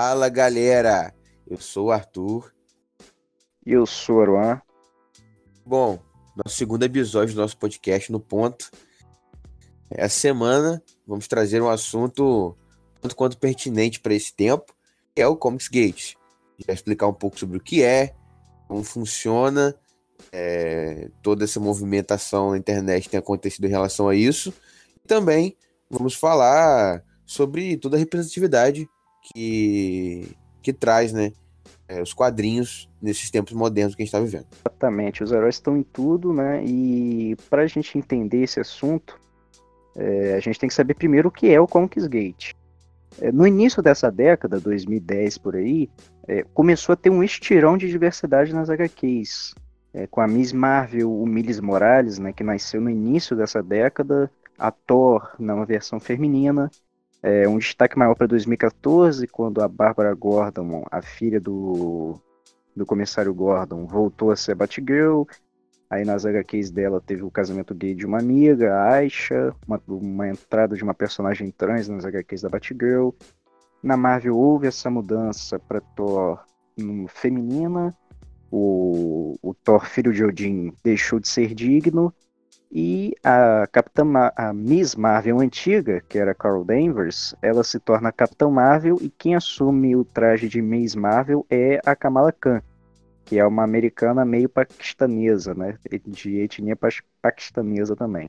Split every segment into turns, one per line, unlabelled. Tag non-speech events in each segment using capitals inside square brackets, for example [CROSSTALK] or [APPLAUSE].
Fala galera, eu sou o Arthur.
E eu sou o Aruan.
Bom, nosso segundo episódio do nosso podcast no ponto. Essa semana vamos trazer um assunto tanto quanto pertinente para esse tempo, que é o Comics Gate. vai explicar um pouco sobre o que é, como funciona, é, toda essa movimentação na internet tem acontecido em relação a isso. E também vamos falar sobre toda a representatividade que, que traz, né? É, os quadrinhos nesses tempos modernos que a gente está vivendo.
Exatamente, os heróis estão em tudo, né? E para a gente entender esse assunto, é, a gente tem que saber primeiro o que é o Comics Gate. É, no início dessa década, 2010 por aí, é, começou a ter um estirão de diversidade nas HQs. É, com a Miss Marvel, o Miles Morales, né, que nasceu no início dessa década, a Thor numa versão feminina, é, um destaque maior para 2014, quando a Bárbara Gordon, a filha do, do comissário Gordon, voltou a ser Batgirl. Aí nas HQs dela teve o casamento gay de uma amiga, a Aisha, uma, uma entrada de uma personagem trans nas HQs da Batgirl. Na Marvel houve essa mudança para Thor um, feminina. O, o Thor, filho de Odin, deixou de ser digno e a Capitã Ma a Miss Marvel antiga, que era Carol Danvers, ela se torna Capitã Marvel e quem assume o traje de Miss Marvel é a Kamala Khan, que é uma americana meio paquistanesa, né? De etnia paquistanesa também.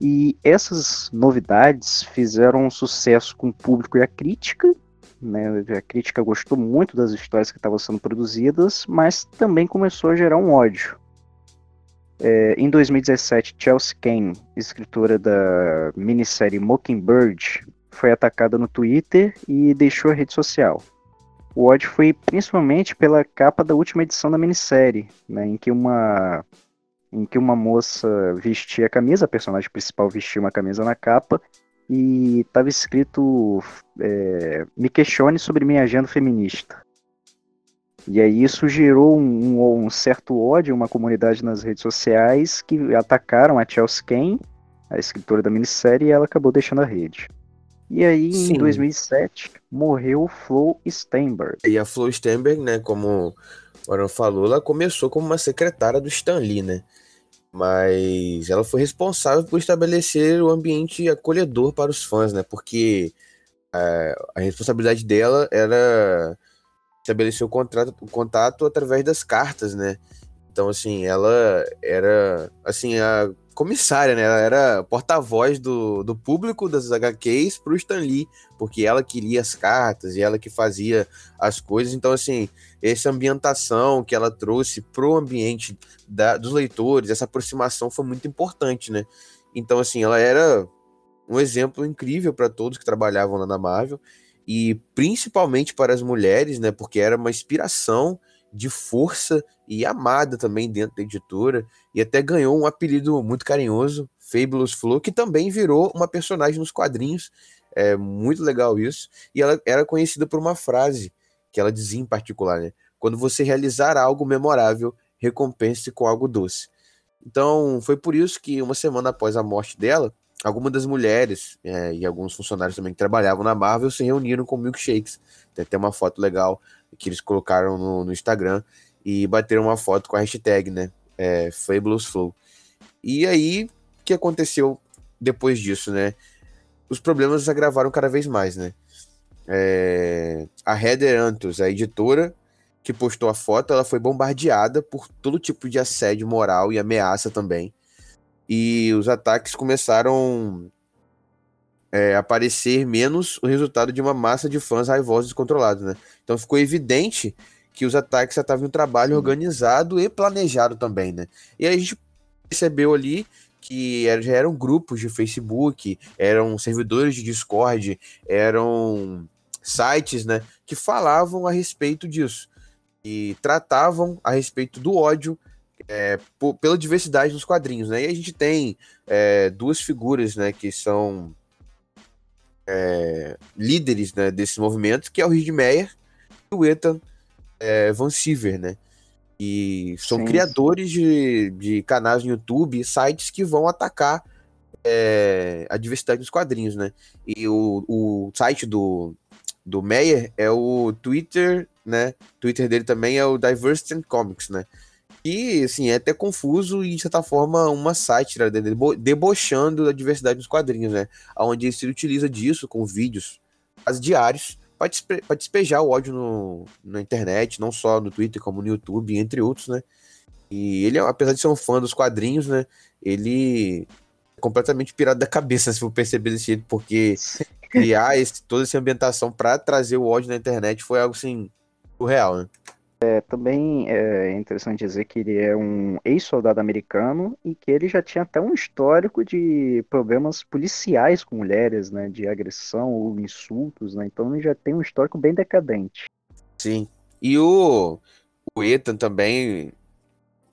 E essas novidades fizeram um sucesso com o público e a crítica. Né? A crítica gostou muito das histórias que estavam sendo produzidas, mas também começou a gerar um ódio é, em 2017, Chelsea Kane, escritora da minissérie Mockingbird, foi atacada no Twitter e deixou a rede social. O ódio foi principalmente pela capa da última edição da minissérie, né, em que uma em que uma moça vestia a camisa, a personagem principal vestia uma camisa na capa e estava escrito é, me questione sobre minha agenda feminista. E aí isso gerou um, um, certo ódio, uma comunidade nas redes sociais que atacaram a Chelsea Kane, a escritora da minissérie, e ela acabou deixando a rede. E aí, Sim. em 2007, morreu Flo Steinberg.
E a Flo Steinberg, né, como o Aaron falou, ela começou como uma secretária do Stan Lee, né? Mas ela foi responsável por estabelecer o ambiente acolhedor para os fãs, né? Porque a, é, a responsabilidade dela era estabeleceu o, contrato, o contato através das cartas, né? Então, assim, ela era, assim, a comissária, né? Ela era porta-voz do, do público das HQs pro Stan Lee, porque ela queria as cartas e ela que fazia as coisas. Então, assim, essa ambientação que ela trouxe pro ambiente da, dos leitores, essa aproximação foi muito importante, né? Então, assim, ela era um exemplo incrível para todos que trabalhavam lá na Marvel e principalmente para as mulheres, né? Porque era uma inspiração de força e amada também dentro da editora e até ganhou um apelido muito carinhoso, Fabulous Flo, que também virou uma personagem nos quadrinhos. É muito legal isso. E ela era conhecida por uma frase que ela dizia em particular, né? Quando você realizar algo memorável, recompense com algo doce. Então, foi por isso que uma semana após a morte dela, algumas das mulheres é, e alguns funcionários também que trabalhavam na Marvel se reuniram com milkshakes. Tem até uma foto legal que eles colocaram no, no Instagram e bateram uma foto com a hashtag, né? É, Fabulous Flow. E aí, o que aconteceu depois disso, né? Os problemas agravaram cada vez mais, né? É, a Heather Antos, a editora que postou a foto, ela foi bombardeada por todo tipo de assédio moral e ameaça também e os ataques começaram é, a aparecer menos o resultado de uma massa de fãs raivosos descontrolados, né? Então ficou evidente que os ataques já estavam em um trabalho organizado e planejado também, né? E aí a gente percebeu ali que já eram grupos de Facebook, eram servidores de Discord, eram sites, né, que falavam a respeito disso e tratavam a respeito do ódio é, por, pela diversidade dos quadrinhos, né? E a gente tem é, duas figuras, né, que são é, líderes né, desse movimento, que é o Reed Meyer e o Ethan é, Van Siever, né? E são Sim. criadores de, de canais no YouTube, sites que vão atacar é, a diversidade dos quadrinhos, né? E o, o site do, do Meyer é o Twitter, né? Twitter dele também é o Diversity Comics, né? E, assim, é até confuso e, de certa forma, uma sátira dele, debochando da diversidade dos quadrinhos, né? Onde ele se utiliza disso com vídeos quase diários para despe despejar o ódio no, na internet, não só no Twitter, como no YouTube, entre outros, né? E ele, apesar de ser um fã dos quadrinhos, né? Ele é completamente pirado da cabeça, [LAUGHS] se for perceber desse jeito, porque criar esse, toda essa ambientação para trazer o ódio na internet foi algo, assim, surreal, né?
É, também é interessante dizer que ele é um ex-soldado americano e que ele já tinha até um histórico de problemas policiais com mulheres, né, de agressão ou insultos, né, então ele já tem um histórico bem decadente.
Sim, e o, o Ethan também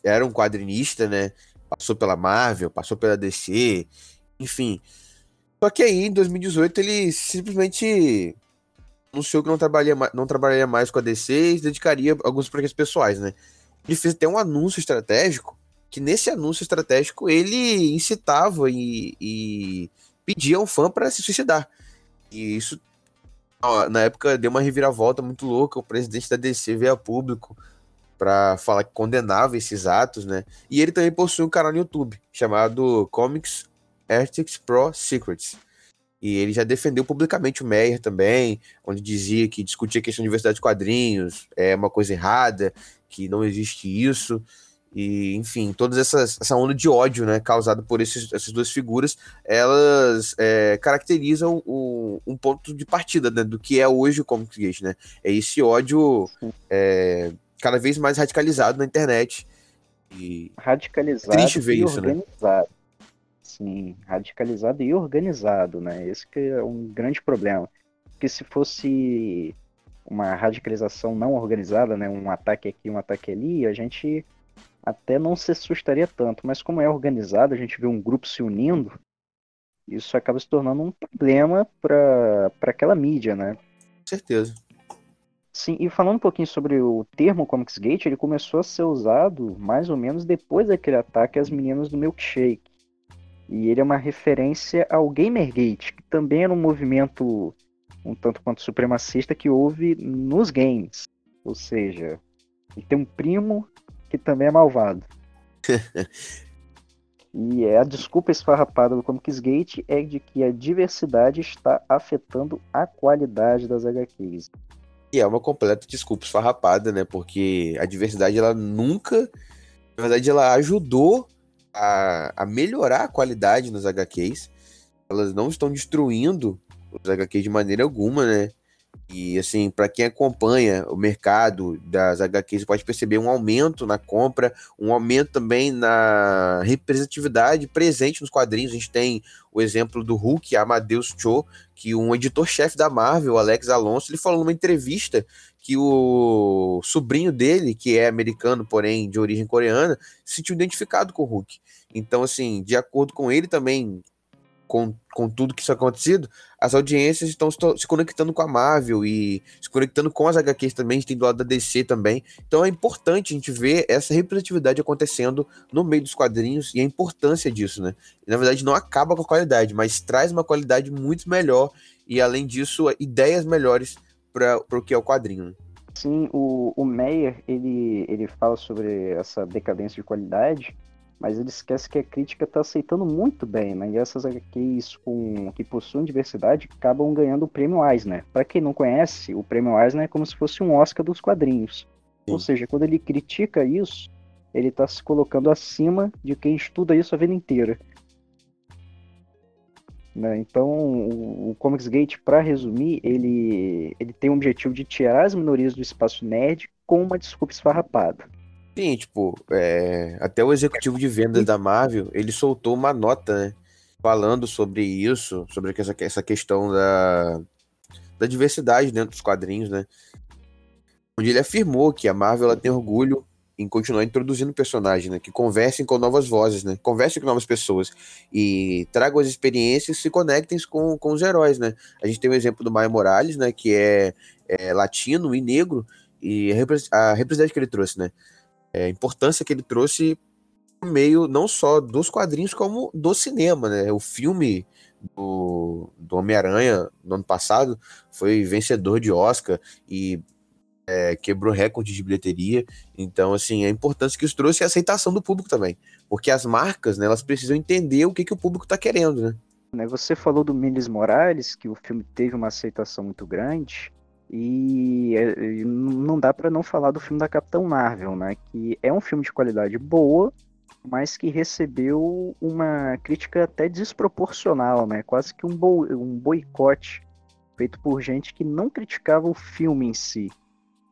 era um quadrinista, né, passou pela Marvel, passou pela DC, enfim. Só que aí, em 2018, ele simplesmente anunciou que não trabalharia, não trabalharia mais com a DC e dedicaria alguns projetos pessoais, né? Ele fez até um anúncio estratégico, que nesse anúncio estratégico ele incitava e, e pedia um fã para se suicidar. E isso, na época, deu uma reviravolta muito louca. O presidente da DC veio a público para falar que condenava esses atos, né? E ele também possui um canal no YouTube chamado Comics Artics Pro Secrets. E ele já defendeu publicamente o Meyer também, onde dizia que discutir a questão de diversidade de quadrinhos é uma coisa errada, que não existe isso. E, enfim, toda essa onda de ódio né, causada por esses, essas duas figuras, elas é, caracterizam o, um ponto de partida né, do que é hoje o Comic Gate, né? É esse ódio é, cada vez mais radicalizado na internet.
E radicalizado triste ver isso, né? organizado. Né? Sim, radicalizado e organizado, né? Esse que é um grande problema. Porque se fosse uma radicalização não organizada, né, um ataque aqui, um ataque ali, a gente até não se assustaria tanto, mas como é organizado, a gente vê um grupo se unindo, isso acaba se tornando um problema para aquela mídia, né?
Com certeza.
Sim, e falando um pouquinho sobre o termo Comicsgate, ele começou a ser usado mais ou menos depois daquele ataque às meninas do Milkshake. E ele é uma referência ao Gamergate, que também era um movimento um tanto quanto supremacista que houve nos games. Ou seja, ele tem um primo que também é malvado. [LAUGHS] e é, a desculpa esfarrapada do Comicsgate é de que a diversidade está afetando a qualidade das HQs.
E é uma completa desculpa esfarrapada, né? Porque a diversidade ela nunca, na verdade, ela ajudou a, a melhorar a qualidade nos HQs. Elas não estão destruindo os HQs de maneira alguma, né? E assim, para quem acompanha o mercado das HQs, pode perceber um aumento na compra, um aumento também na representatividade presente nos quadrinhos. A gente tem o exemplo do Hulk, Amadeus Cho, que um editor-chefe da Marvel, Alex Alonso, ele falou numa entrevista que o sobrinho dele, que é americano, porém de origem coreana, se sentiu identificado com o Hulk. Então, assim, de acordo com ele também, com, com tudo que isso acontecido, as audiências estão se conectando com a Marvel e se conectando com as HQs também, tem do lado da DC também. Então é importante a gente ver essa representatividade acontecendo no meio dos quadrinhos e a importância disso, né? E, na verdade, não acaba com a qualidade, mas traz uma qualidade muito melhor e, além disso, ideias melhores para o que é o quadrinho.
Sim, o, o Meyer, ele, ele fala sobre essa decadência de qualidade, mas ele esquece que a crítica está aceitando muito bem, né? E essas HQs com, que possuem diversidade acabam ganhando o prêmio Eisner. Para quem não conhece, o prêmio Eisner é como se fosse um Oscar dos quadrinhos. Sim. Ou seja, quando ele critica isso, ele está se colocando acima de quem estuda isso a vida inteira. Né? Então, o, o Comics Gate, para resumir, ele, ele tem o objetivo de tirar as minorias do espaço nerd com uma desculpa esfarrapada.
Sim, tipo, é, até o executivo de vendas da Marvel, ele soltou uma nota, né? Falando sobre isso, sobre essa, essa questão da, da diversidade dentro dos quadrinhos, né? Onde ele afirmou que a Marvel ela tem orgulho em continuar introduzindo personagens, né? Que conversem com novas vozes, né? Conversem com novas pessoas e tragam as experiências e se conectem com, com os heróis, né? A gente tem o exemplo do Maia Morales, né? Que é, é latino e negro e a representatividade que ele trouxe, né? é, a importância que ele trouxe no meio não só dos quadrinhos, como do cinema, né? O filme do, do Homem-Aranha no ano passado foi vencedor de Oscar e é, quebrou recorde de bilheteria. Então, assim, a importância que isso trouxe é a aceitação do público também. Porque as marcas, né, elas precisam entender o que, que o público está querendo, né?
né? Você falou do Miles Morales, que o filme teve uma aceitação muito grande. E, é, não dá para não falar do filme da Capitão Marvel, né? Que é um filme de qualidade boa, mas que recebeu uma crítica até desproporcional, né? Quase que um, bo um boicote feito por gente que não criticava o filme em si,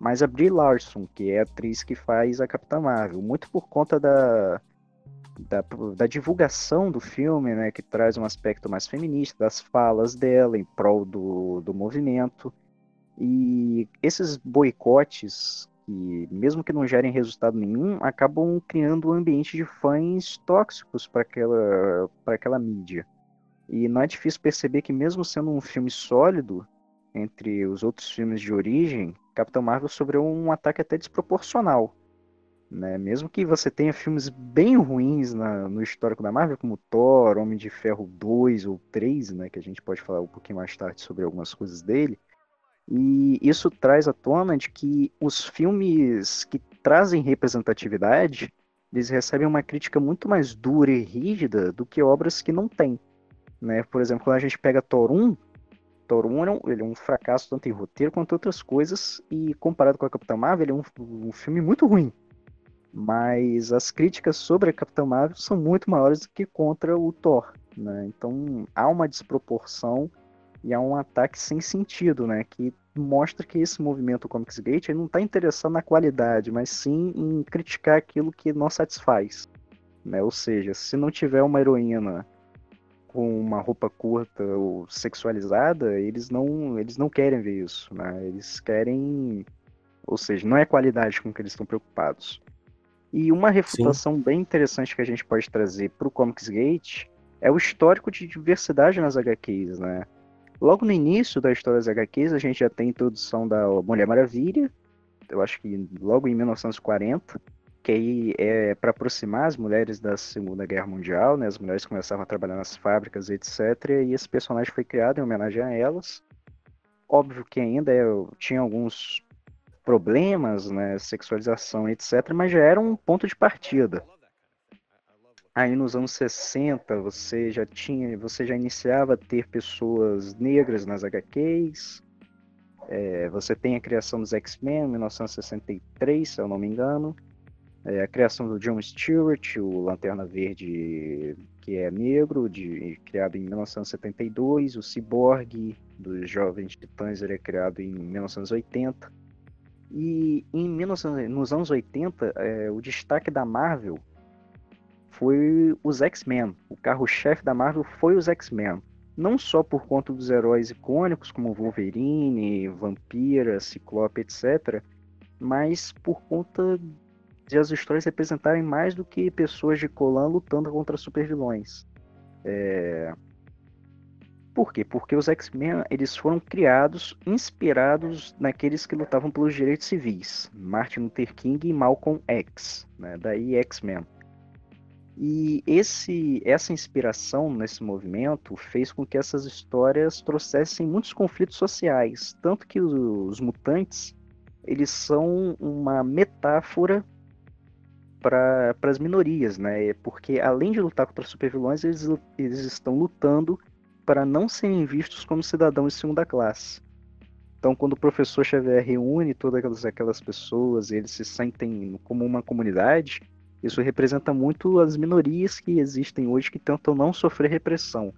mas a Brie Larson, que é a atriz que faz a Capitã Marvel, muito por conta da, da, da, divulgação do filme, né, que traz um aspecto mais feminista, das falas dela em prol do, do movimento. E esses boicotes, que mesmo que não gerem resultado nenhum, acabam criando um ambiente de fãs tóxicos para aquela, aquela mídia. E não é difícil perceber que, mesmo sendo um filme sólido, entre os outros filmes de origem, Capitão Marvel sofreu um ataque até desproporcional. Né? Mesmo que você tenha filmes bem ruins na, no histórico da Marvel, como Thor, Homem de Ferro 2 ou 3, né? que a gente pode falar um pouquinho mais tarde sobre algumas coisas dele, e isso traz à tona de que os filmes que trazem representatividade, eles recebem uma crítica muito mais dura e rígida do que obras que não têm. Né? Por exemplo, quando a gente pega Thor 1, Thor 1 é ele é um fracasso tanto em roteiro quanto outras coisas, e comparado com a Capitã Marvel, ele é um, um filme muito ruim. Mas as críticas sobre a Capitã Marvel são muito maiores do que contra o Thor. Né? Então há uma desproporção e há um ataque sem sentido, né? Que mostra que esse movimento Comics Gate não está interessado na qualidade, mas sim em criticar aquilo que não satisfaz. Né? Ou seja, se não tiver uma heroína com uma roupa curta ou sexualizada, eles não, eles não querem ver isso, né? Eles querem, ou seja, não é qualidade com que eles estão preocupados. E uma refutação Sim. bem interessante que a gente pode trazer para o Comics Gate é o histórico de diversidade nas HQs, né? Logo no início da história das HQs, a gente já tem a introdução da Mulher Maravilha, eu acho que logo em 1940, que aí é para aproximar as mulheres da Segunda Guerra Mundial, né? As mulheres começavam a trabalhar nas fábricas, etc. E esse personagem foi criado em homenagem a elas. Óbvio que ainda é, tinha alguns problemas, né? Sexualização, etc. Mas já era um ponto de partida. Aí nos anos 60 você já tinha, você já iniciava a ter pessoas negras nas HQs. É, você tem a criação dos X-Men em 1963, se eu não me engano. É, a criação do John Stewart, o Lanterna Verde, que é negro, de, criado em 1972. O Cyborg, dos Jovens Titãs, ele é criado em 1980. E em 19, nos anos 80, é, o destaque da Marvel foi os X-Men. O carro-chefe da Marvel foi os X-Men. Não só por conta dos heróis icônicos como Wolverine, Vampira, Ciclope, etc., mas por conta de as histórias representarem mais do que pessoas de Colan lutando contra supervilões. É... Por quê? Porque os X-Men eles foram criados inspirados naqueles que lutavam pelos direitos civis, Martin Luther King e Malcolm X, né? daí X-Men. E esse, essa inspiração nesse movimento fez com que essas histórias trouxessem muitos conflitos sociais, tanto que os, os mutantes eles são uma metáfora para as minorias, né? Porque além de lutar contra supervilões, eles, eles estão lutando para não serem vistos como cidadãos de segunda classe. Então, quando o professor Xavier reúne todas aquelas, aquelas pessoas eles se sentem como uma comunidade, isso representa muito as minorias que existem hoje que tentam não sofrer repressão.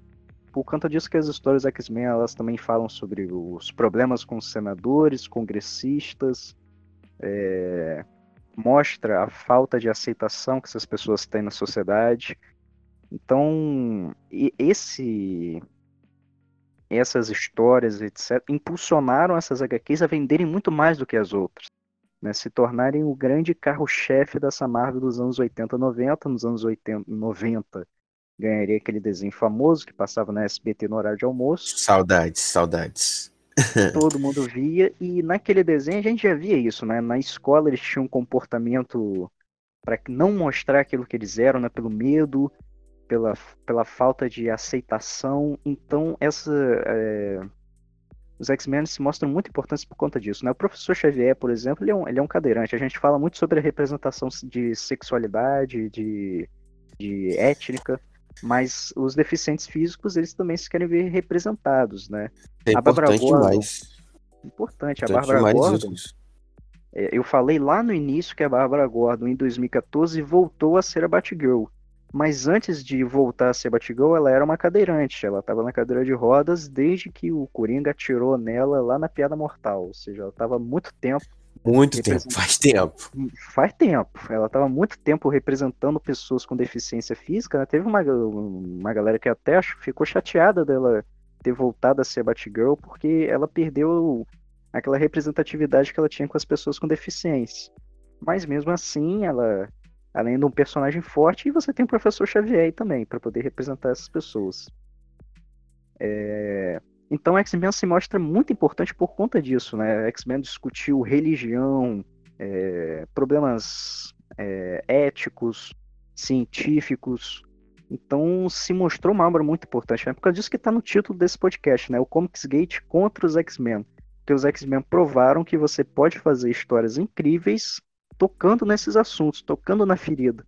Por conta disso que as histórias X-Men elas também falam sobre os problemas com senadores, congressistas, é, mostra a falta de aceitação que essas pessoas têm na sociedade. Então, esse essas histórias, etc., impulsionaram essas HQs a venderem muito mais do que as outras, né? se tornarem o grande carro-chefe dessa Marvel dos anos 80 90. Nos anos 80, 90, ganharia aquele desenho famoso que passava na SBT no horário de almoço.
Saudades, saudades. [LAUGHS]
todo mundo via, e naquele desenho a gente já via isso, né? Na escola eles tinham um comportamento para não mostrar aquilo que eles eram, né? Pelo medo. pela, pela falta de aceitação. Então, essa, é, os X-Men se mostram muito importantes por conta disso. Né? O professor Xavier, por exemplo, ele é, um, ele é um cadeirante. A gente fala muito sobre a representação de sexualidade, de, de étnica, mas os deficientes físicos, eles também se querem ver representados, né?
É a importante Gordon, demais.
Importante, a Bárbara Gordon... É, eu falei lá no início que a Bárbara Gordon, em 2014, voltou a ser a Batgirl. Mas antes de voltar a ser Batgirl, ela era uma cadeirante. Ela estava na cadeira de rodas desde que o Coringa atirou nela lá na Piada Mortal. Ou seja, ela estava muito tempo.
Muito tempo, faz tempo.
Faz tempo. Ela estava muito tempo representando pessoas com deficiência física. Né? Teve uma, uma galera que até ficou chateada dela ter voltado a ser Batgirl porque ela perdeu aquela representatividade que ela tinha com as pessoas com deficiência. Mas mesmo assim, ela além de um personagem forte, e você tem o professor Xavier aí também, para poder representar essas pessoas. É... Então, X-Men se mostra muito importante por conta disso, né? X-Men discutiu religião, é... problemas é... éticos, científicos. Então, se mostrou uma obra muito importante. É por causa disso que está no título desse podcast, né? O Comics Gate contra os X-Men. Porque os X-Men provaram que você pode fazer histórias incríveis tocando nesses assuntos, tocando na ferida.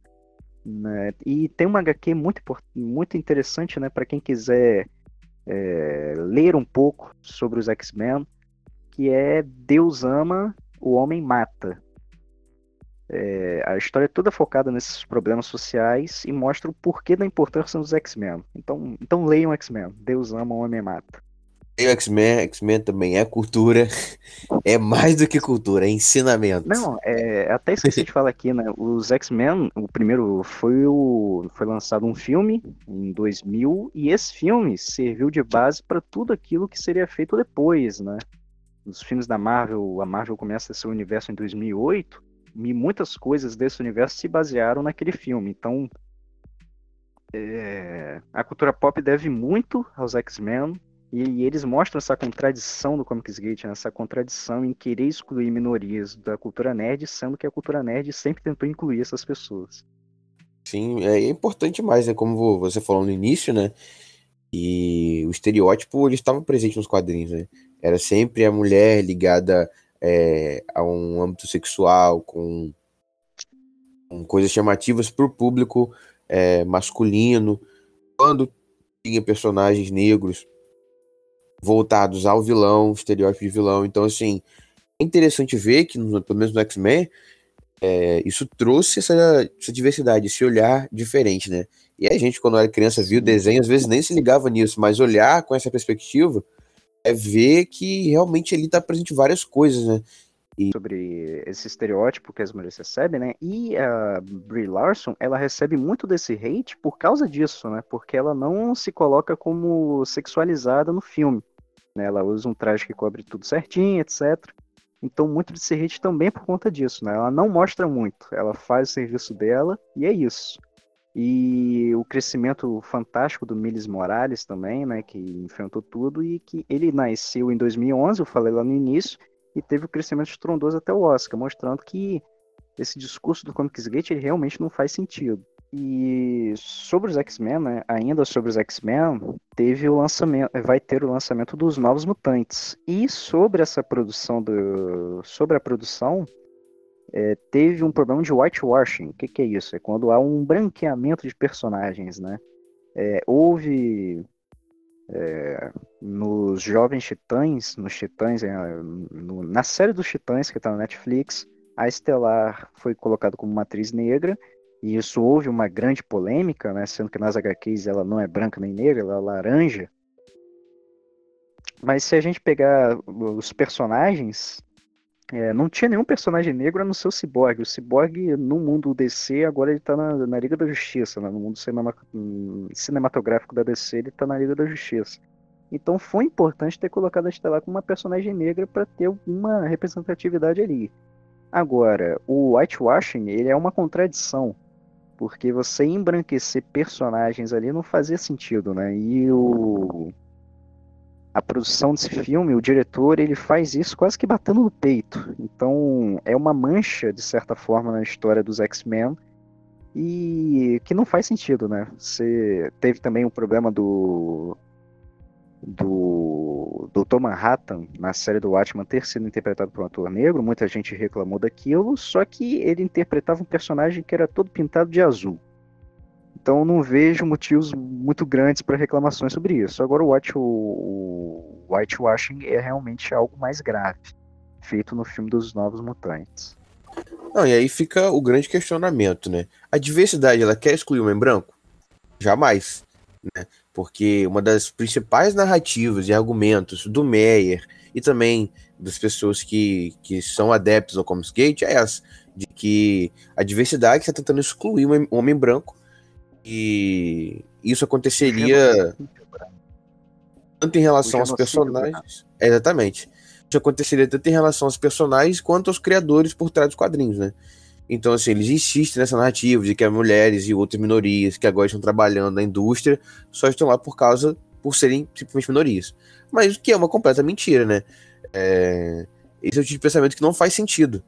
Né? E tem uma HQ muito, muito interessante né, para quem quiser é, ler um pouco sobre os X-Men, que é Deus ama, o homem mata. É, a história é toda focada nesses problemas sociais e mostra o porquê da importância dos X-Men. Então, então leiam X-Men. Deus ama, o homem mata.
E o X-Men, X-Men também é cultura, é mais do que cultura, é ensinamento.
Não, é, até esqueci de falar aqui, né? Os X-Men, o primeiro foi o foi lançado um filme em 2000 e esse filme serviu de base para tudo aquilo que seria feito depois, né? Os filmes da Marvel, a Marvel começa seu universo em 2008 e muitas coisas desse universo se basearam naquele filme. Então, é, a cultura pop deve muito aos X-Men e, eles mostram essa contradição do Comics Gate, né? essa contradição em querer excluir minorias da cultura nerd, sendo que a cultura nerd sempre tentou incluir essas pessoas.
Sim, é, é importante mais, né? Como você falou no início, né? E o estereótipo ele estava presente nos quadrinhos, né? Era sempre a mulher ligada é, a um âmbito sexual, com, com coisas chamativas para o público é, masculino. Quando tinha personagens negros, voltados ao vilão, estereótipo de vilão. Então, assim, é interessante ver que, no, pelo menos no X-Men, é, isso trouxe essa, essa, diversidade, esse olhar diferente, né? E a gente, quando era criança, viu o desenho, às vezes nem se ligava nisso, mas olhar com essa perspectiva é ver que realmente ali tá presente várias coisas, né?
E... Sobre esse estereótipo que as mulheres recebem, né? E a Brie Larson, ela recebe muito desse hate por causa disso, né? Porque ela não se coloca como sexualizada no filme. Né? Ela usa um traje que cobre tudo certinho, etc. Então, muito desse hate também é por conta disso, né? Ela não mostra muito, ela faz o serviço dela e é isso. E o crescimento fantástico do Miles Morales também, né? Que enfrentou tudo e que ele nasceu em 2011, eu falei lá no início, e teve o um crescimento estrondoso até o Oscar, mostrando que esse discurso do Comics Gate ele realmente não faz sentido. E sobre os X-Men, né, ainda sobre os X-Men, teve o lançamento, vai ter o lançamento dos Novos Mutantes. E sobre essa produção do, sobre a produção, é, teve um problema de whitewashing. O que, que, é isso? É quando há um branqueamento de personagens, né? É, houve é, nos Jovens Titãs, nos Titãs, é, no, na série dos Titãs que está na Netflix, a Estelar foi colocada como uma atriz negra, e isso houve uma grande polêmica, né, sendo que nas HQs ela não é branca nem negra, ela é laranja. Mas se a gente pegar os personagens, é, não tinha nenhum personagem negro no seu Cyborg. O Cyborg, no mundo DC, agora ele tá na, na Liga da Justiça. Né? No mundo cinema, cinematográfico da DC, ele tá na Liga da Justiça. Então foi importante ter colocado a Estelar como uma personagem negra para ter uma representatividade ali. Agora, o whitewashing, ele é uma contradição. Porque você embranquecer personagens ali não fazia sentido, né? E o a produção desse filme, o diretor, ele faz isso quase que batendo no peito. Então, é uma mancha, de certa forma, na história dos X-Men. E que não faz sentido, né? Você teve também o um problema do do Dr. Manhattan na série do Watchmen ter sido interpretado por um ator negro, muita gente reclamou daquilo, só que ele interpretava um personagem que era todo pintado de azul. Então não vejo motivos muito grandes para reclamações sobre isso. Agora o, white, o, whitewashing é realmente algo mais grave, feito no filme dos Novos Mutantes.
Não, e aí fica o grande questionamento, né? A diversidade, ela quer excluir o homem branco? Jamais, né? Porque uma das principais narrativas e argumentos do Meyer e também das pessoas que, que são adeptos ao Comics Gate é essa, de que a diversidade está tentando excluir o homem branco e isso aconteceria tanto em relação aos personagens. É, exatamente. Isso aconteceria tanto em relação aos personagens quanto aos criadores por trás dos quadrinhos, né? Então, assim, eles insistem nessa narrativa de que as mulheres e outras minorias que agora estão trabalhando na indústria só estão lá por causa, por serem simplesmente minorias. Mas o que é uma completa mentira, né? É... Esse é o tipo de pensamento que não faz sentido.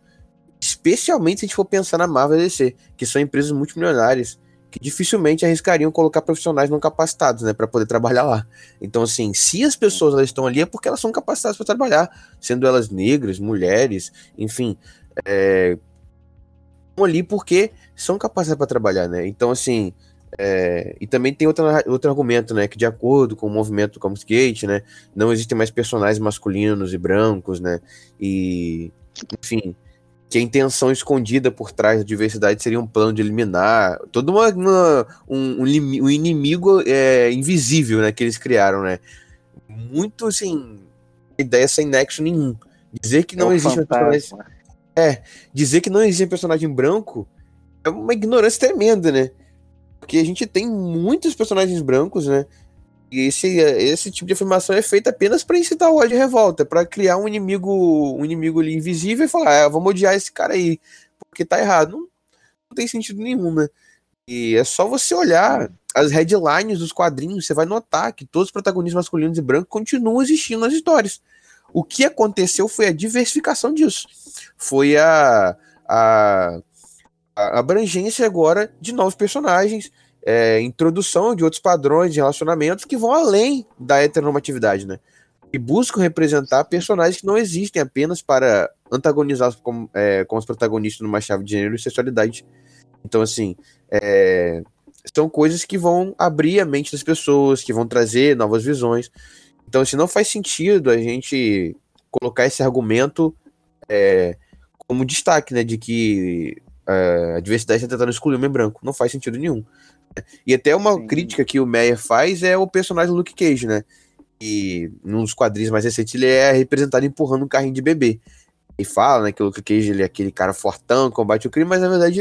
Especialmente se a gente for pensar na Marvel e DC, que são empresas multimilionárias que dificilmente arriscariam colocar profissionais não capacitados, né, para poder trabalhar lá. Então, assim, se as pessoas elas estão ali é porque elas são capacitadas para trabalhar, sendo elas negras, mulheres, enfim, é, estão ali porque são capacitadas para trabalhar, né? Então, assim, é, e também tem outra, outro argumento, né, que de acordo com o movimento do Gate, né, não existem mais personagens masculinos e brancos, né, e, enfim, que a intenção escondida por trás da diversidade seria um plano de eliminar todo uma, uma um, um, inimigo é, invisível né, que eles criaram, né? Muito assim, ideia sem nexo nenhum. Dizer que não é existe um personagem. É, dizer que não existe um personagem branco é uma ignorância tremenda, né? Porque a gente tem muitos personagens brancos, né? Esse, esse tipo de afirmação é feita apenas para incitar o ódio e revolta, para criar um inimigo, um inimigo ali invisível e falar, ah, vamos odiar esse cara aí, porque tá errado. Não, não tem sentido nenhum, né? E é só você olhar as headlines dos quadrinhos, você vai notar que todos os protagonistas masculinos e brancos continuam existindo nas histórias. O que aconteceu foi a diversificação disso. Foi a, a, a abrangência agora de novos personagens, é, introdução de outros padrões de relacionamentos que vão além da heteronormatividade, né? E buscam representar personagens que não existem apenas para antagonizar como, é, como os protagonistas numa chave de gênero e sexualidade. Então, assim, é, são coisas que vão abrir a mente das pessoas, que vão trazer novas visões. Então, assim, não faz sentido a gente colocar esse argumento é, como destaque, né, de que é, a diversidade está tentando excluir o homem branco. Não faz sentido nenhum. E até uma Sim. crítica que o Meyer faz é o personagem Luke Cage, né? E nos quadrinhos mais recentes ele é representado empurrando um carrinho de bebê. E fala, né, que o Luke Cage ele é aquele cara fortão, combate o crime, mas na verdade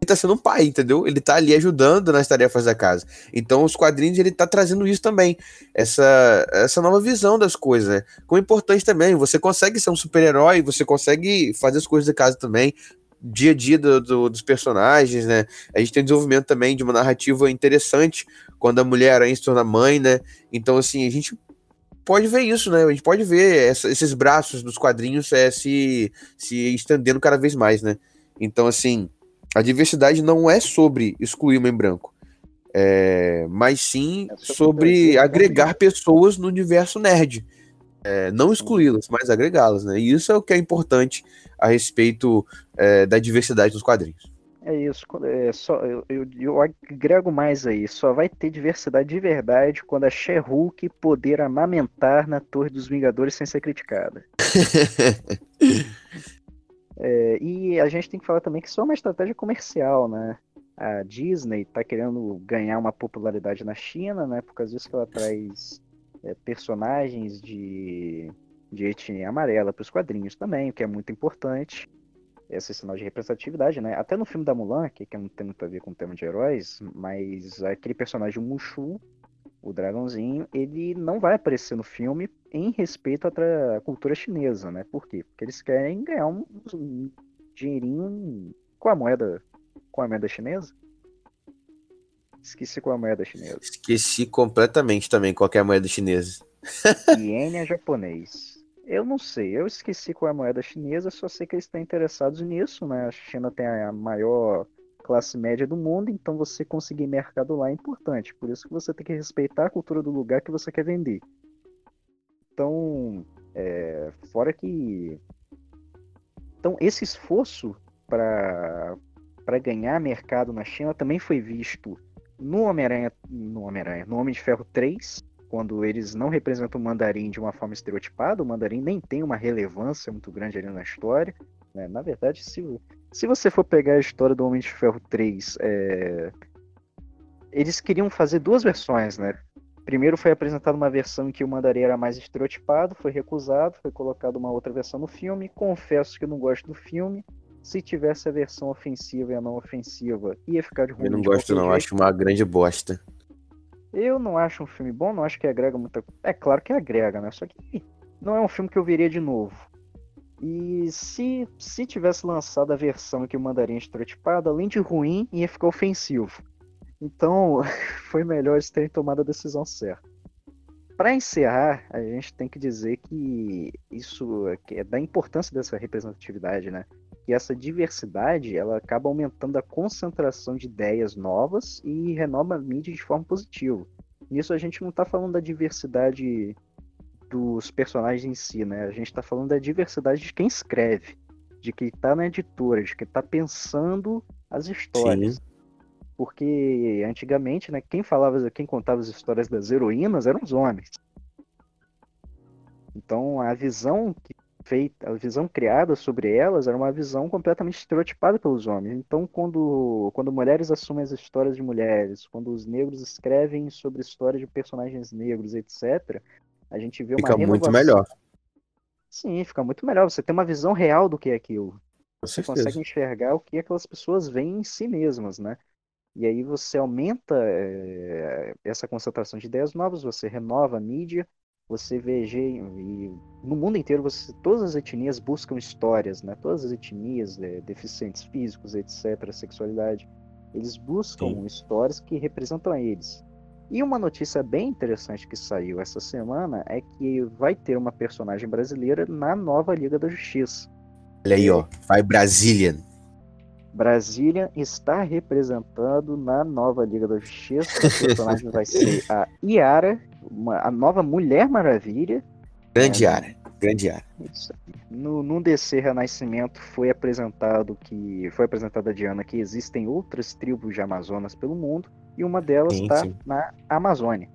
ele tá sendo um pai, entendeu? Ele tá ali ajudando nas tarefas da casa. Então os quadrinhos ele tá trazendo isso também, essa essa nova visão das coisas, né? Como é importante também, você consegue ser um super-herói, você consegue fazer as coisas da casa também, dia a dia do, do, dos personagens, né? A gente tem desenvolvimento também de uma narrativa interessante quando a mulher aranha se torna mãe, né? Então, assim, a gente pode ver isso, né? A gente pode ver essa, esses braços dos quadrinhos é, se, se estendendo cada vez mais, né? Então, assim, a diversidade não é sobre excluir o homem branco, é, mas sim é sobre agregar pessoas no universo nerd. É, não excluí-las, mas agregá-las, né? E isso é o que é importante a respeito é, da diversidade dos quadrinhos.
É isso, é só, eu, eu, eu, agrego mais aí, só vai ter diversidade de verdade quando a She-Hulk poder amamentar na Torre dos Vingadores sem ser criticada. [LAUGHS] é, e a gente tem que falar também que isso é uma estratégia comercial, né? A Disney está querendo ganhar uma popularidade na China, né? Por causa disso que ela traz é, personagens de, de etnia amarela para os quadrinhos também, o que é muito importante. Esse sinal de representatividade, né? Até no filme da Mulan, que, que não tem muito a ver com o tema de heróis, mas aquele personagem Mushu, o dragãozinho, ele não vai aparecer no filme em respeito à cultura chinesa, né? Por quê? Porque eles querem ganhar um, um dinheirinho com a moeda com a moeda chinesa. Esqueci qual é a moeda chinesa.
Esqueci completamente também qual é a moeda chinesa. [LAUGHS]
Iene é japonês. Eu não sei, eu esqueci qual é a moeda chinesa, só sei que eles estão interessados nisso, né? A China tem a maior classe média do mundo, então você conseguir mercado lá é importante. Por isso que você tem que respeitar a cultura do lugar que você quer vender. Então, é, fora que. Então, esse esforço para ganhar mercado na China também foi visto no Homem-Aranha, no Homem-Aranha, no Homem de Ferro 3, quando eles não representam o mandarim de uma forma estereotipada, o mandarim nem tem uma relevância muito grande ali na história. Né? Na verdade, se, se você for pegar a história do Homem de Ferro 3, é... eles queriam fazer duas versões, né? Primeiro foi apresentada uma versão em que o mandarim era mais estereotipado, foi recusado, foi colocada uma outra versão no filme. Confesso que não gosto do filme. Se tivesse a versão ofensiva e a não ofensiva, ia ficar de ruim.
Eu não gosto, não, jeito. acho uma grande bosta.
Eu não acho um filme bom, não acho que agrega muita É claro que agrega, né? Só que não é um filme que eu veria de novo. E se, se tivesse lançado a versão que o mandarim é estereotipado, além de ruim, ia ficar ofensivo. Então, [LAUGHS] foi melhor eles terem tomado a decisão certa. Para encerrar, a gente tem que dizer que isso que é da importância dessa representatividade, né? Que essa diversidade ela acaba aumentando a concentração de ideias novas e renova a mídia de forma positiva. Nisso a gente não está falando da diversidade dos personagens em si, né? A gente está falando da diversidade de quem escreve, de quem está na editora, de quem está pensando as histórias. Sim. Porque antigamente, né, quem falava, quem contava as histórias das heroínas eram os homens. Então a visão feita, a visão criada sobre elas era uma visão completamente estereotipada pelos homens. Então quando quando mulheres assumem as histórias de mulheres, quando os negros escrevem sobre histórias de personagens negros, etc, a gente vê uma
Fica muito melhor.
Sim, fica muito melhor. Você tem uma visão real do que é aquilo. Você consegue enxergar o que aquelas pessoas veem em si mesmas, né? E aí você aumenta é, essa concentração de ideias novas, você renova a mídia, você vê e no mundo inteiro você, todas as etnias buscam histórias, né? Todas as etnias, é, deficientes físicos, etc, sexualidade, eles buscam Sim. histórias que representam a eles. E uma notícia bem interessante que saiu essa semana é que vai ter uma personagem brasileira na nova Liga da Justiça.
Olha aí, ó, vai Brazilian.
Brasília está representando na nova Liga da Justiça. O personagem vai ser a Yara, uma, a nova Mulher Maravilha.
Grande é, Yara, grande.
Isso. No, no DC Renascimento foi apresentado que foi apresentada a Diana que existem outras tribos de Amazonas pelo mundo e uma delas está na Amazônia.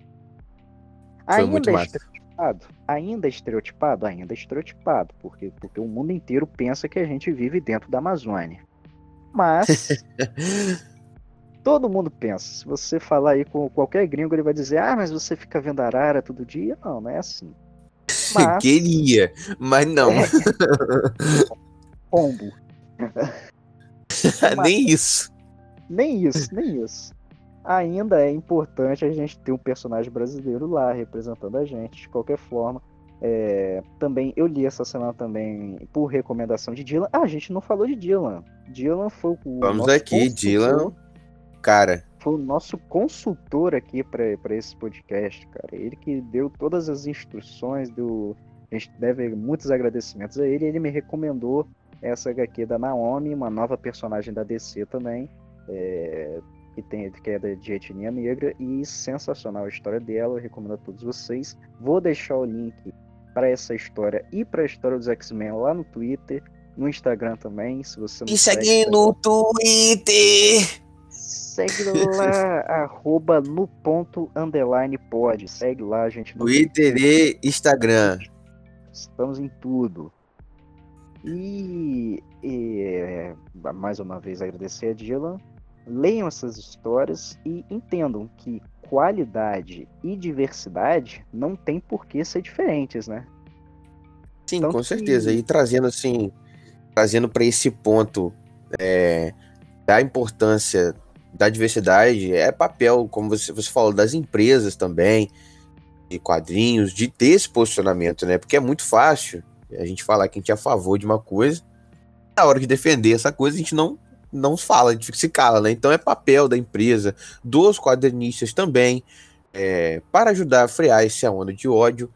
Foi ainda estereotipado, ainda estereotipado, ainda estereotipado, porque porque o mundo inteiro pensa que a gente vive dentro da Amazônia. Mas [LAUGHS] todo mundo pensa. Se você falar aí com qualquer gringo, ele vai dizer: Ah, mas você fica vendo arara todo dia? Não, não é assim. [LAUGHS]
Mas... Queria, mas não. É... [LAUGHS]
Pombo. [LAUGHS]
mas... nem isso.
Nem isso, nem isso. Ainda é importante a gente ter um personagem brasileiro lá representando a gente, de qualquer forma. É, também eu li essa semana também por recomendação de Dylan. Ah, a gente não falou de Dylan. Dylan foi o.
Vamos aqui, Dylan. Cara.
Foi o nosso consultor aqui para esse podcast, cara. Ele que deu todas as instruções, do a gente deve muitos agradecimentos a ele. Ele me recomendou essa HQ da Naomi, uma nova personagem da DC também. É, que tem que é de etnia negra e sensacional a história dela, eu recomendo a todos vocês. Vou deixar o link para essa história e para a história dos X-Men lá no Twitter, no Instagram também, se você
não E segue no Twitter!
Segue lá, [LAUGHS] arroba no ponto underline pode. Segue lá, gente.
Twitter e Instagram.
Estamos em tudo. E, e é, mais uma vez agradecer a Dylan. Leiam essas histórias e entendam que qualidade e diversidade não tem por que ser diferentes, né?
Sim, Tanto com certeza. Que... E trazendo assim, trazendo para esse ponto é, da importância da diversidade, é papel, como você, você falou, das empresas também, de quadrinhos, de ter esse posicionamento, né? Porque é muito fácil a gente falar que a gente é a favor de uma coisa, na hora de defender essa coisa, a gente não não fala, a gente se cala, né? Então é papel da empresa, dos quadrinistas também, é, para ajudar a frear esse onda de ódio,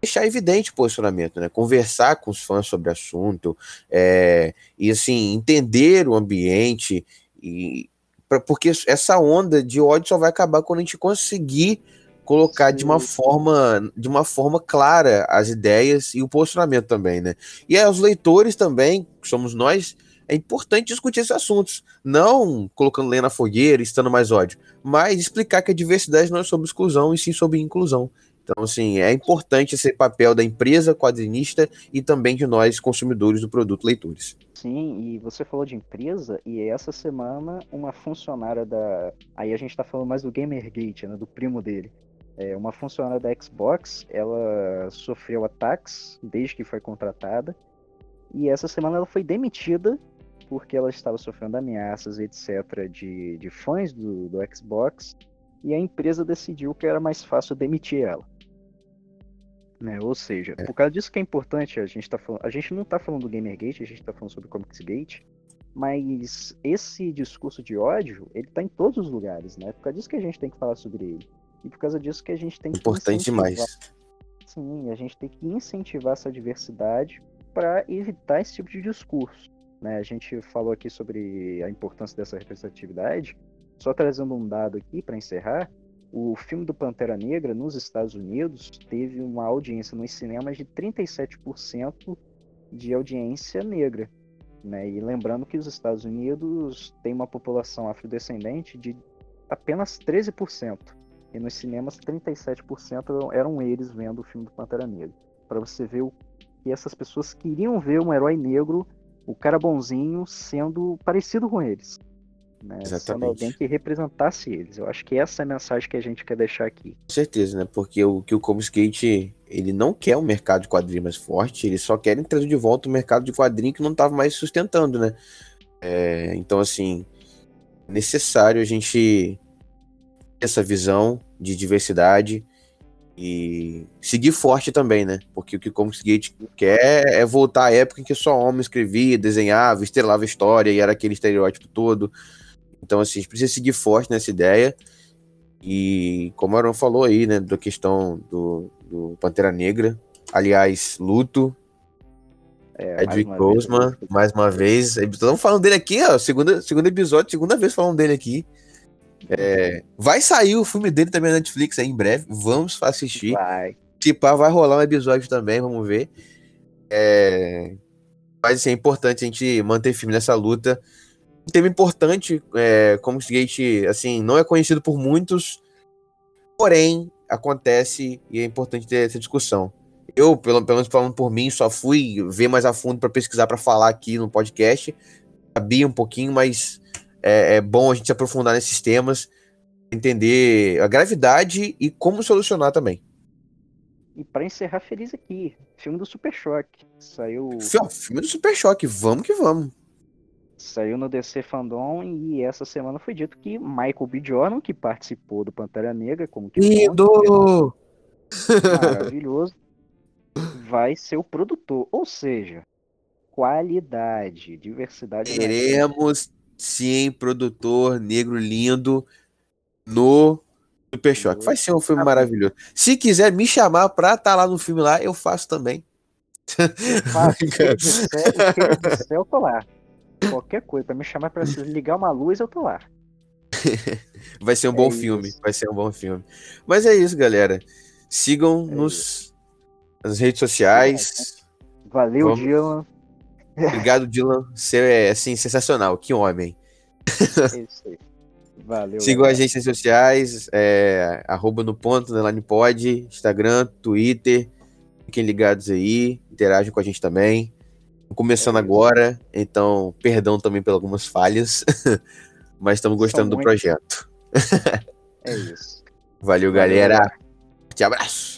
deixar evidente o posicionamento, né? Conversar com os fãs sobre o assunto, é, e assim, entender o ambiente e pra, porque essa onda de ódio só vai acabar quando a gente conseguir colocar Sim. de uma forma de uma forma clara as ideias e o posicionamento também, né? E aí, os leitores também, que somos nós, é importante discutir esses assuntos, não colocando lenha na fogueira, estando mais ódio, mas explicar que a diversidade não é sobre exclusão e sim sobre inclusão. Então, assim, é importante esse papel da empresa quadrinista e também de nós, consumidores do produto, leitores.
Sim, e você falou de empresa, e essa semana uma funcionária da. Aí a gente tá falando mais do Gamergate, né? Do primo dele. É, uma funcionária da Xbox, ela sofreu ataques desde que foi contratada. E essa semana ela foi demitida porque ela estava sofrendo ameaças, etc., de, de fãs do, do Xbox. E a empresa decidiu que era mais fácil demitir ela. Né? Ou seja, é. por causa disso que é importante, a gente tá falando, a gente não está falando do Gamergate, a gente está falando sobre Comicsgate, mas esse discurso de ódio, ele está em todos os lugares, né? Por causa disso que a gente tem que falar sobre ele. E por causa disso que a gente tem
que Importante demais.
Sim, a gente tem que incentivar essa diversidade para evitar esse tipo de discurso. Né? A gente falou aqui sobre a importância dessa representatividade. Só trazendo um dado aqui para encerrar, o filme do Pantera Negra nos Estados Unidos teve uma audiência nos cinemas de 37% de audiência negra. Né? E lembrando que os Estados Unidos têm uma população afrodescendente de apenas 13%. E nos cinemas 37% eram eles vendo o filme do Pantera Negra. Para você ver o que essas pessoas queriam ver um herói negro, o cara bonzinho, sendo parecido com eles né? Exatamente. Sendo alguém que representasse eles. Eu acho que essa é a mensagem que a gente quer deixar aqui.
Com certeza, né? Porque o que o Comsgate ele não quer um mercado de quadrinho mais forte, eles só querem trazer de volta o um mercado de quadrinho que não estava mais sustentando, né? É, então, assim, necessário a gente ter essa visão de diversidade e seguir forte também, né? Porque o que o Comsgate quer é voltar à época em que só homem escrevia, desenhava, estrelava história e era aquele estereótipo todo. Então, assim, a gente precisa seguir forte nessa ideia. E como o Aaron falou aí, né, da questão do, do Pantera Negra. Aliás, luto. É, Edwin Grossman, mais uma vez. Estamos falando dele aqui, ó. Segundo, segundo episódio, segunda vez falando dele aqui. É, vai sair o filme dele também na Netflix aí em breve. Vamos assistir.
Vai.
Tipo, vai rolar um episódio também, vamos ver. É, mas assim, é importante a gente manter firme nessa luta um tema importante, é, como o Gate, assim, não é conhecido por muitos, porém, acontece e é importante ter essa discussão. Eu, pelo, pelo menos falando por mim, só fui ver mais a fundo para pesquisar, para falar aqui no podcast. Sabia um pouquinho, mas é, é bom a gente se aprofundar nesses temas, entender a gravidade e como solucionar também.
E para encerrar feliz aqui, filme do Super Choque. Saiu.
Filme do Super Choque, vamos que vamos.
Saiu no DC Fandom e essa semana foi dito que Michael B. Jordan, que participou do Pantera Negra, como que
Lindo!
Maravilhoso. vai ser o produtor. Ou seja, qualidade, diversidade.
Teremos sim produtor negro lindo no Super Choque. Vai ser um filme maravilhoso. Se quiser me chamar pra estar tá lá no filme lá, eu faço também.
Eu faço. [LAUGHS] Se eu tô lá. Qualquer coisa, pra me chamar pra ligar uma luz, eu tô lá. [LAUGHS]
vai ser um é bom isso. filme, vai ser um bom filme. Mas é isso, galera. Sigam é nos, nas redes sociais.
Valeu, Vamos... Dylan.
Obrigado, [LAUGHS] Dylan. Você é assim, sensacional. Que homem. É isso aí. Valeu. Sigam galera. a gente nas redes sociais, é, arroba no ponto, underline pod, Instagram, Twitter. Fiquem ligados aí, interajam com a gente também começando é agora, então perdão também por algumas falhas, [LAUGHS] mas estamos gostando do projeto. [LAUGHS]
é isso.
Valeu, galera. Te abraço.